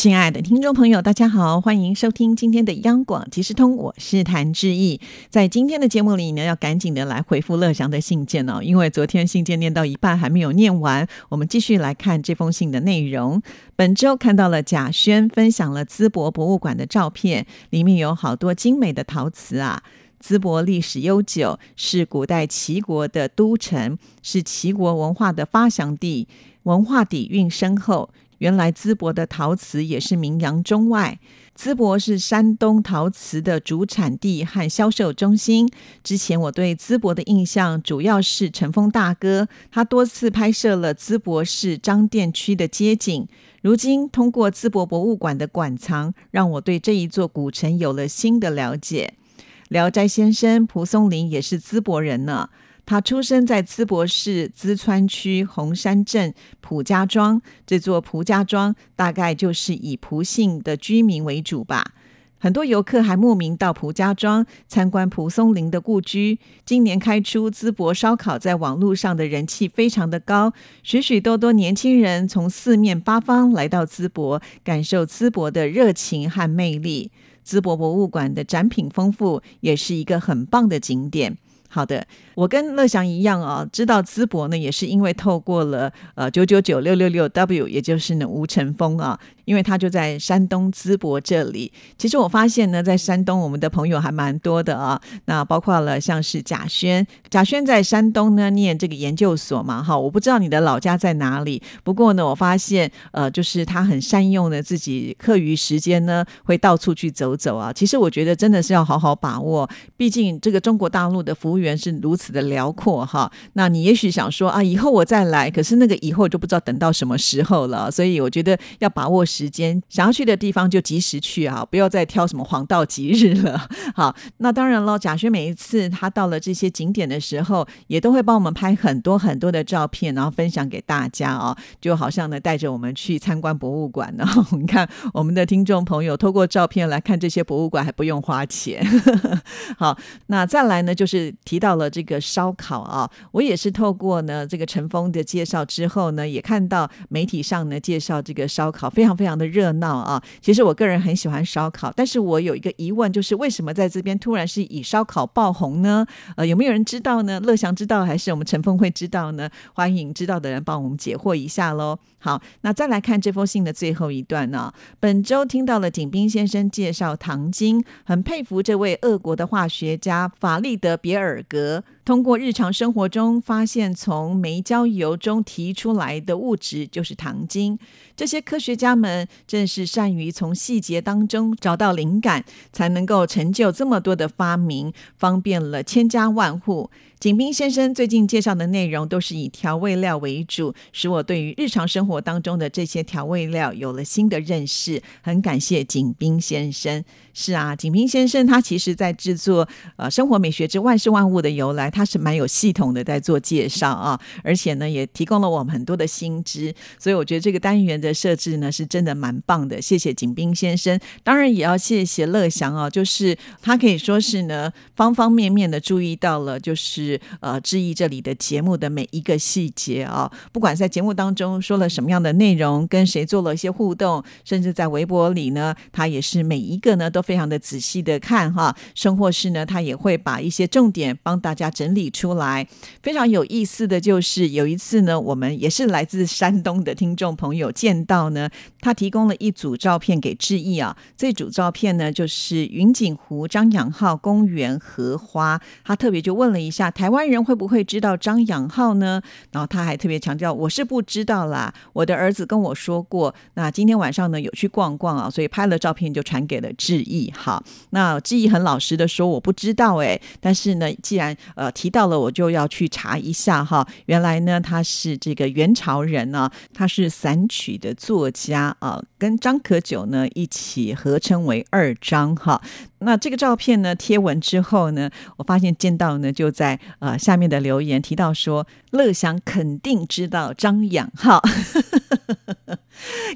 亲爱的听众朋友，大家好，欢迎收听今天的央广即时通，我是谭志毅。在今天的节目里呢，要赶紧的来回复乐祥的信件哦，因为昨天信件念到一半还没有念完，我们继续来看这封信的内容。本周看到了贾轩分享了淄博博物馆的照片，里面有好多精美的陶瓷啊。淄博历史悠久，是古代齐国的都城，是齐国文化的发祥地，文化底蕴深厚。原来淄博的陶瓷也是名扬中外。淄博是山东陶瓷的主产地和销售中心。之前我对淄博的印象主要是陈峰大哥，他多次拍摄了淄博市张店区的街景。如今通过淄博博物馆的馆藏，让我对这一座古城有了新的了解。聊斋先生蒲松龄也是淄博人呢。他出生在淄博市淄川区红山镇蒲家庄，这座蒲家庄大概就是以蒲姓的居民为主吧。很多游客还慕名到蒲家庄参观蒲松龄的故居。今年开出淄博烧烤，在网络上的人气非常的高，许许多多年轻人从四面八方来到淄博，感受淄博的热情和魅力。淄博博物馆的展品丰富，也是一个很棒的景点。好的，我跟乐祥一样啊，知道淄博呢，也是因为透过了呃九九九六六六 W，也就是呢吴成峰啊。因为他就在山东淄博这里。其实我发现呢，在山东我们的朋友还蛮多的啊。那包括了像是贾轩，贾轩在山东呢念这个研究所嘛，哈。我不知道你的老家在哪里，不过呢，我发现呃，就是他很善用的自己课余时间呢，会到处去走走啊。其实我觉得真的是要好好把握，毕竟这个中国大陆的服务员是如此的辽阔哈。那你也许想说啊，以后我再来，可是那个以后就不知道等到什么时候了。所以我觉得要把握时间想要去的地方就及时去啊，不要再挑什么黄道吉日了。好，那当然了，贾轩每一次他到了这些景点的时候，也都会帮我们拍很多很多的照片，然后分享给大家哦，就好像呢带着我们去参观博物馆呢。你看，我们的听众朋友透过照片来看这些博物馆还不用花钱。好，那再来呢，就是提到了这个烧烤啊，我也是透过呢这个陈峰的介绍之后呢，也看到媒体上呢介绍这个烧烤非常非常。的热闹啊！其实我个人很喜欢烧烤，但是我有一个疑问，就是为什么在这边突然是以烧烤爆红呢？呃，有没有人知道呢？乐祥知道还是我们陈峰会知道呢？欢迎知道的人帮我们解惑一下喽。好，那再来看这封信的最后一段呢。本周听到了景斌先生介绍糖精，很佩服这位俄国的化学家法利德别尔格。通过日常生活中发现，从煤焦油中提出来的物质就是糖精。这些科学家们正是善于从细节当中找到灵感，才能够成就这么多的发明，方便了千家万户。景斌先生最近介绍的内容都是以调味料为主，使我对于日常生活当中的这些调味料有了新的认识。很感谢景斌先生。是啊，景斌先生他其实在制作呃生活美学之万事万物的由来，他是蛮有系统的在做介绍啊，而且呢也提供了我们很多的新知，所以我觉得这个单元的设置呢是真的蛮棒的。谢谢景斌先生，当然也要谢谢乐祥啊，就是他可以说是呢方方面面的注意到了，就是。呃，质疑这里的节目的每一个细节啊，不管在节目当中说了什么样的内容，跟谁做了一些互动，甚至在微博里呢，他也是每一个呢都非常的仔细的看哈。生活室呢，他也会把一些重点帮大家整理出来。非常有意思的就是有一次呢，我们也是来自山东的听众朋友见到呢，他提供了一组照片给志毅啊。这组照片呢，就是云锦湖张养浩公园荷花，他特别就问了一下。台湾人会不会知道张养浩呢？然后他还特别强调，我是不知道啦。我的儿子跟我说过，那今天晚上呢有去逛逛啊，所以拍了照片就传给了志毅。好，那志毅很老实的说，我不知道哎。但是呢，既然呃提到了，我就要去查一下哈。原来呢他是这个元朝人呢，他是散曲的作家啊，跟张可久呢一起合称为二张哈。那这个照片呢贴文之后呢，我发现见到呢就在呃下面的留言提到说，乐祥肯定知道张养哈。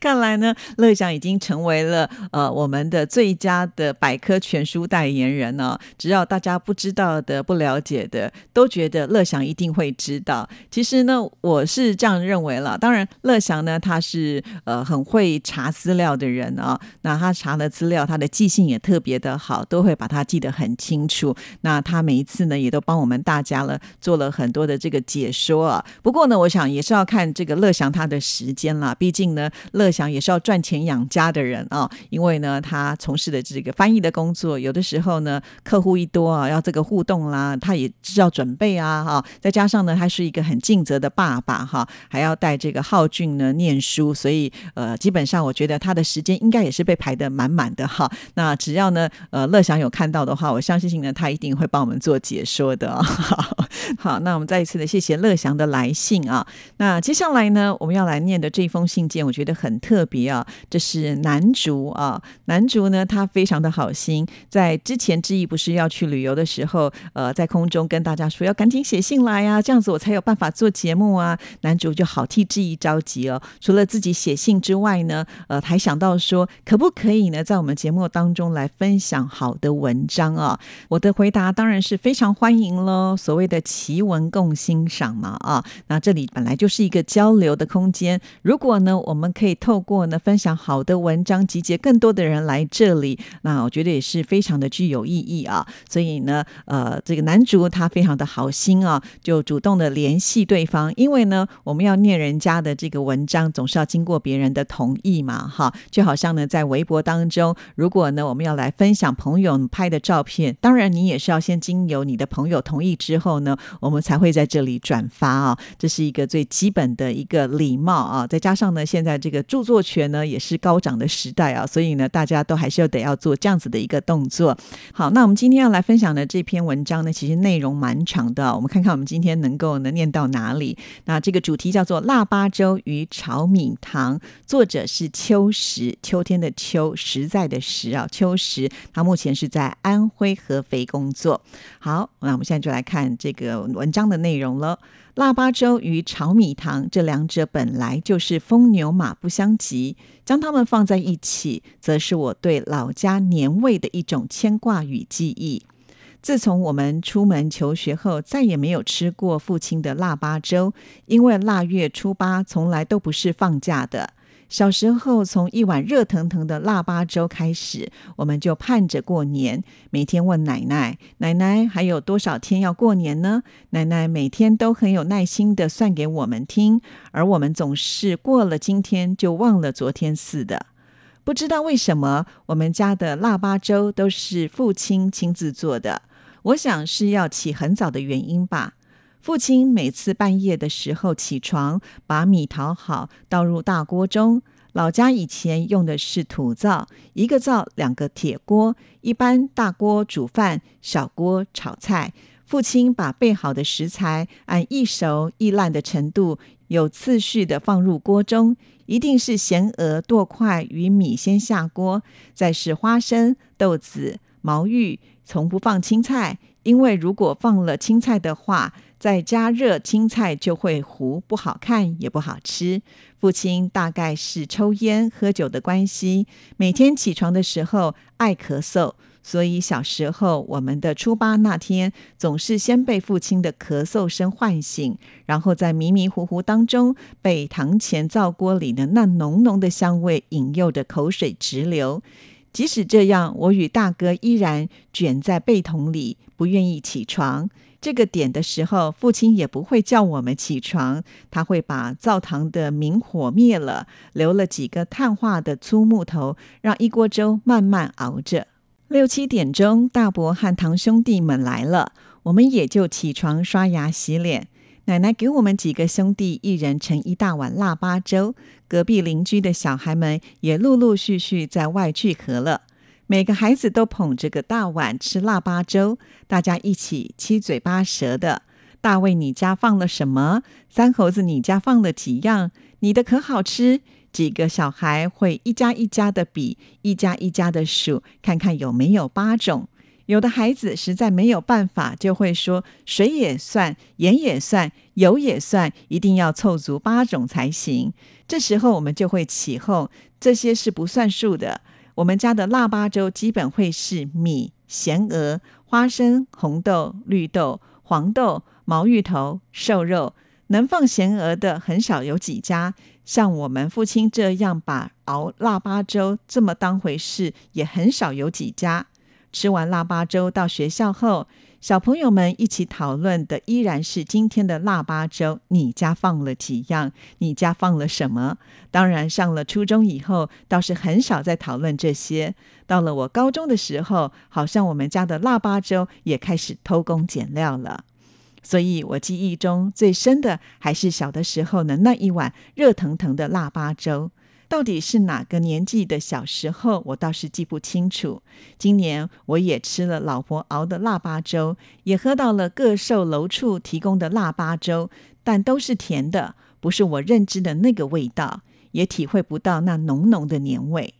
看来呢，乐祥已经成为了呃我们的最佳的百科全书代言人呢。只要大家不知道的、不了解的，都觉得乐祥一定会知道。其实呢，我是这样认为了。当然，乐祥呢，他是呃很会查资料的人啊。那他查的资料，他的记性也特别的好，好都会把它记得很清楚。那他每一次呢，也都帮我们大家了做了很多的这个解说啊。不过呢，我想也是要看这个乐祥他的时间啦。毕竟呢。乐祥也是要赚钱养家的人啊，因为呢，他从事的这个翻译的工作，有的时候呢，客户一多啊，要这个互动啦，他也知道准备啊，哈，再加上呢，他是一个很尽责的爸爸哈，还要带这个浩俊呢念书，所以呃，基本上我觉得他的时间应该也是被排得满满的哈。那只要呢，呃，呃乐祥有看到的话，我相信呢，他一定会帮我们做解说的。好，那我们再一次的谢谢乐祥的来信啊。那接下来呢，我们要来念的这封信件，我觉得很特别啊。这是男竹啊，男竹呢，他非常的好心，在之前之意不是要去旅游的时候，呃，在空中跟大家说要赶紧写信来呀，这样子我才有办法做节目啊。男竹就好替志毅着急哦，除了自己写信之外呢，呃，还想到说可不可以呢，在我们节目当中来分享好的文章啊。我的回答当然是非常欢迎喽，所谓的。奇文共欣赏嘛啊，那这里本来就是一个交流的空间。如果呢，我们可以透过呢分享好的文章，集结更多的人来这里，那我觉得也是非常的具有意义啊。所以呢，呃，这个男主他非常的好心啊，就主动的联系对方，因为呢，我们要念人家的这个文章，总是要经过别人的同意嘛，哈。就好像呢，在微博当中，如果呢我们要来分享朋友拍的照片，当然你也是要先经由你的朋友同意之后呢。我们才会在这里转发啊，这是一个最基本的一个礼貌啊。再加上呢，现在这个著作权呢也是高涨的时代啊，所以呢，大家都还是要得要做这样子的一个动作。好，那我们今天要来分享的这篇文章呢，其实内容蛮长的，我们看看我们今天能够能念到哪里。那这个主题叫做腊八粥与炒米糖，作者是秋实，秋天的秋，实在的实啊，秋实，他目前是在安徽合肥工作。好，那我们现在就来看这个。文章的内容了。腊八粥与炒米糖这两者本来就是风牛马不相及，将它们放在一起，则是我对老家年味的一种牵挂与记忆。自从我们出门求学后，再也没有吃过父亲的腊八粥，因为腊月初八从来都不是放假的。小时候，从一碗热腾腾的腊八粥开始，我们就盼着过年。每天问奶奶：“奶奶还有多少天要过年呢？”奶奶每天都很有耐心的算给我们听，而我们总是过了今天就忘了昨天似的。不知道为什么，我们家的腊八粥都是父亲亲自做的。我想是要起很早的原因吧。父亲每次半夜的时候起床，把米淘好，倒入大锅中。老家以前用的是土灶，一个灶两个铁锅，一般大锅煮饭，小锅炒菜。父亲把备好的食材按易熟易烂的程度，有次序的放入锅中。一定是咸鹅剁块与米先下锅，再是花生、豆子、毛芋，从不放青菜，因为如果放了青菜的话。再加热青菜就会糊，不好看也不好吃。父亲大概是抽烟喝酒的关系，每天起床的时候爱咳嗽，所以小时候我们的初八那天总是先被父亲的咳嗽声唤醒，然后在迷迷糊糊当中被堂前灶锅里的那浓浓的香味引诱着口水直流。即使这样，我与大哥依然卷在被筒里，不愿意起床。这个点的时候，父亲也不会叫我们起床，他会把灶堂的明火灭了，留了几个碳化的粗木头，让一锅粥慢慢熬着。六七点钟，大伯和堂兄弟们来了，我们也就起床刷牙洗脸。奶奶给我们几个兄弟一人盛一大碗腊八粥，隔壁邻居的小孩们也陆陆续续在外聚合了。每个孩子都捧着个大碗吃腊八粥，大家一起七嘴八舌的。大卫，你家放了什么？三猴子，你家放了几样？你的可好吃？几个小孩会一家一家的比，一家一家的数，看看有没有八种。有的孩子实在没有办法，就会说水也算，盐也算，油也算，一定要凑足八种才行。这时候我们就会起哄，这些是不算数的。我们家的腊八粥基本会是米、咸鹅、花生、红豆、绿豆、黄豆、毛芋头、瘦肉，能放咸鹅的很少有几家。像我们父亲这样把熬腊八粥这么当回事，也很少有几家。吃完腊八粥到学校后，小朋友们一起讨论的依然是今天的腊八粥。你家放了几样？你家放了什么？当然，上了初中以后，倒是很少再讨论这些。到了我高中的时候，好像我们家的腊八粥也开始偷工减料了。所以我记忆中最深的，还是小的时候的那一碗热腾腾的腊八粥。到底是哪个年纪的小时候，我倒是记不清楚。今年我也吃了老婆熬的腊八粥，也喝到了各售楼处提供的腊八粥，但都是甜的，不是我认知的那个味道，也体会不到那浓浓的年味。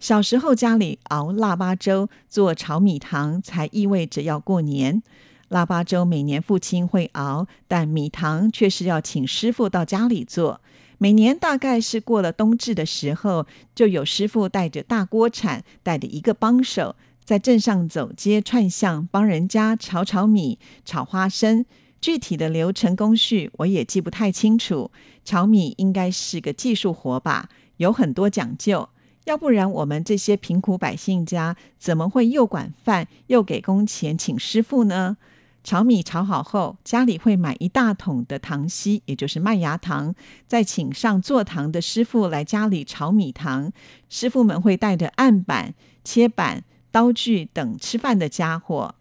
小时候家里熬腊八粥、做炒米糖，才意味着要过年。腊八粥每年父亲会熬，但米糖却是要请师傅到家里做。每年大概是过了冬至的时候，就有师傅带着大锅铲，带着一个帮手，在镇上走街串巷，帮人家炒炒米、炒花生。具体的流程工序我也记不太清楚。炒米应该是个技术活吧，有很多讲究。要不然我们这些贫苦百姓家，怎么会又管饭又给工钱请师傅呢？炒米炒好后，家里会买一大桶的糖稀，也就是麦芽糖，再请上做糖的师傅来家里炒米糖。师傅们会带着案板、切板、刀具等吃饭的家伙。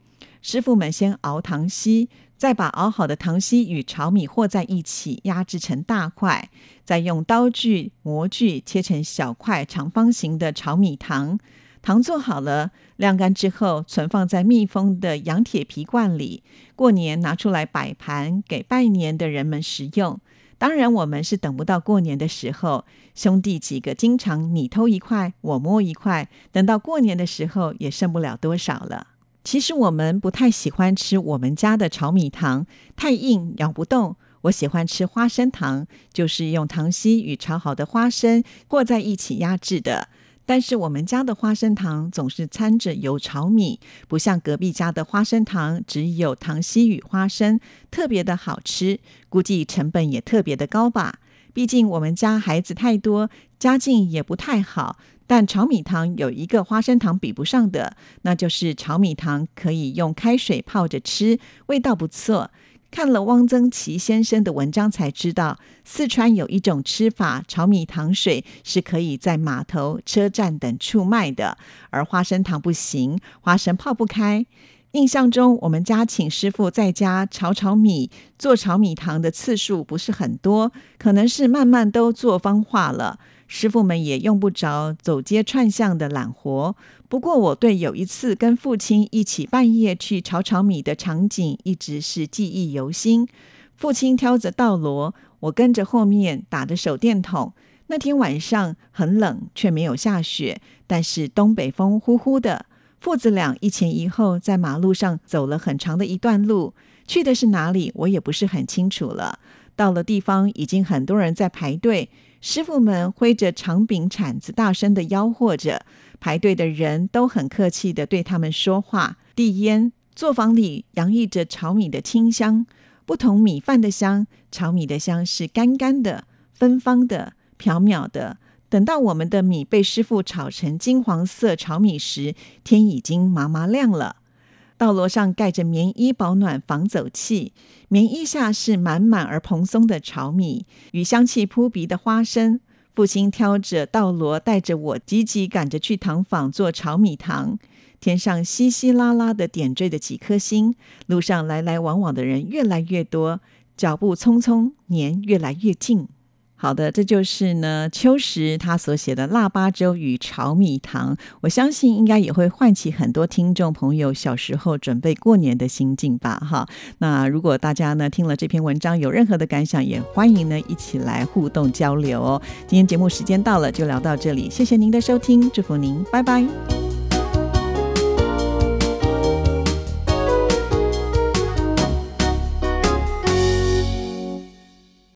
师傅们先熬糖稀，再把熬好的糖稀与炒米和在一起，压制成大块，再用刀具、模具切成小块长方形的炒米糖。糖做好了，晾干之后，存放在密封的羊铁皮罐里。过年拿出来摆盘，给拜年的人们食用。当然，我们是等不到过年的时候，兄弟几个经常你偷一块，我摸一块。等到过年的时候，也剩不了多少了。其实我们不太喜欢吃我们家的炒米糖，太硬咬不动。我喜欢吃花生糖，就是用糖稀与炒好的花生和在一起压制的。但是我们家的花生糖总是掺着油炒米，不像隔壁家的花生糖只有糖稀与花生，特别的好吃。估计成本也特别的高吧。毕竟我们家孩子太多，家境也不太好。但炒米糖有一个花生糖比不上的，那就是炒米糖可以用开水泡着吃，味道不错。看了汪曾祺先生的文章，才知道四川有一种吃法，炒米糖水是可以在码头、车站等处卖的，而花生糖不行，花生泡不开。印象中，我们家请师傅在家炒炒米、做炒米糖的次数不是很多，可能是慢慢都做方化了。师傅们也用不着走街串巷的揽活。不过，我对有一次跟父亲一起半夜去炒炒米的场景，一直是记忆犹新。父亲挑着稻箩，我跟着后面打着手电筒。那天晚上很冷，却没有下雪，但是东北风呼呼的。父子俩一前一后在马路上走了很长的一段路，去的是哪里，我也不是很清楚了。到了地方，已经很多人在排队。师傅们挥着长柄铲子，大声的吆喝着。排队的人都很客气的对他们说话，递烟。作坊里洋溢着炒米的清香，不同米饭的香，炒米的香是干干的、芬芳的、缥缈的。等到我们的米被师傅炒成金黄色炒米时，天已经麻麻亮了。道罗上盖着棉衣保暖防走气，棉衣下是满满而蓬松的炒米与香气扑鼻的花生。父亲挑着稻箩，带着我急急赶着去糖坊做炒米糖。天上稀稀拉拉的点缀着几颗星，路上来来往往的人越来越多，脚步匆匆，年越来越近。好的，这就是呢秋实他所写的《腊八粥与炒米糖》，我相信应该也会唤起很多听众朋友小时候准备过年的心境吧。哈，那如果大家呢听了这篇文章有任何的感想，也欢迎呢一起来互动交流哦。今天节目时间到了，就聊到这里，谢谢您的收听，祝福您，拜拜。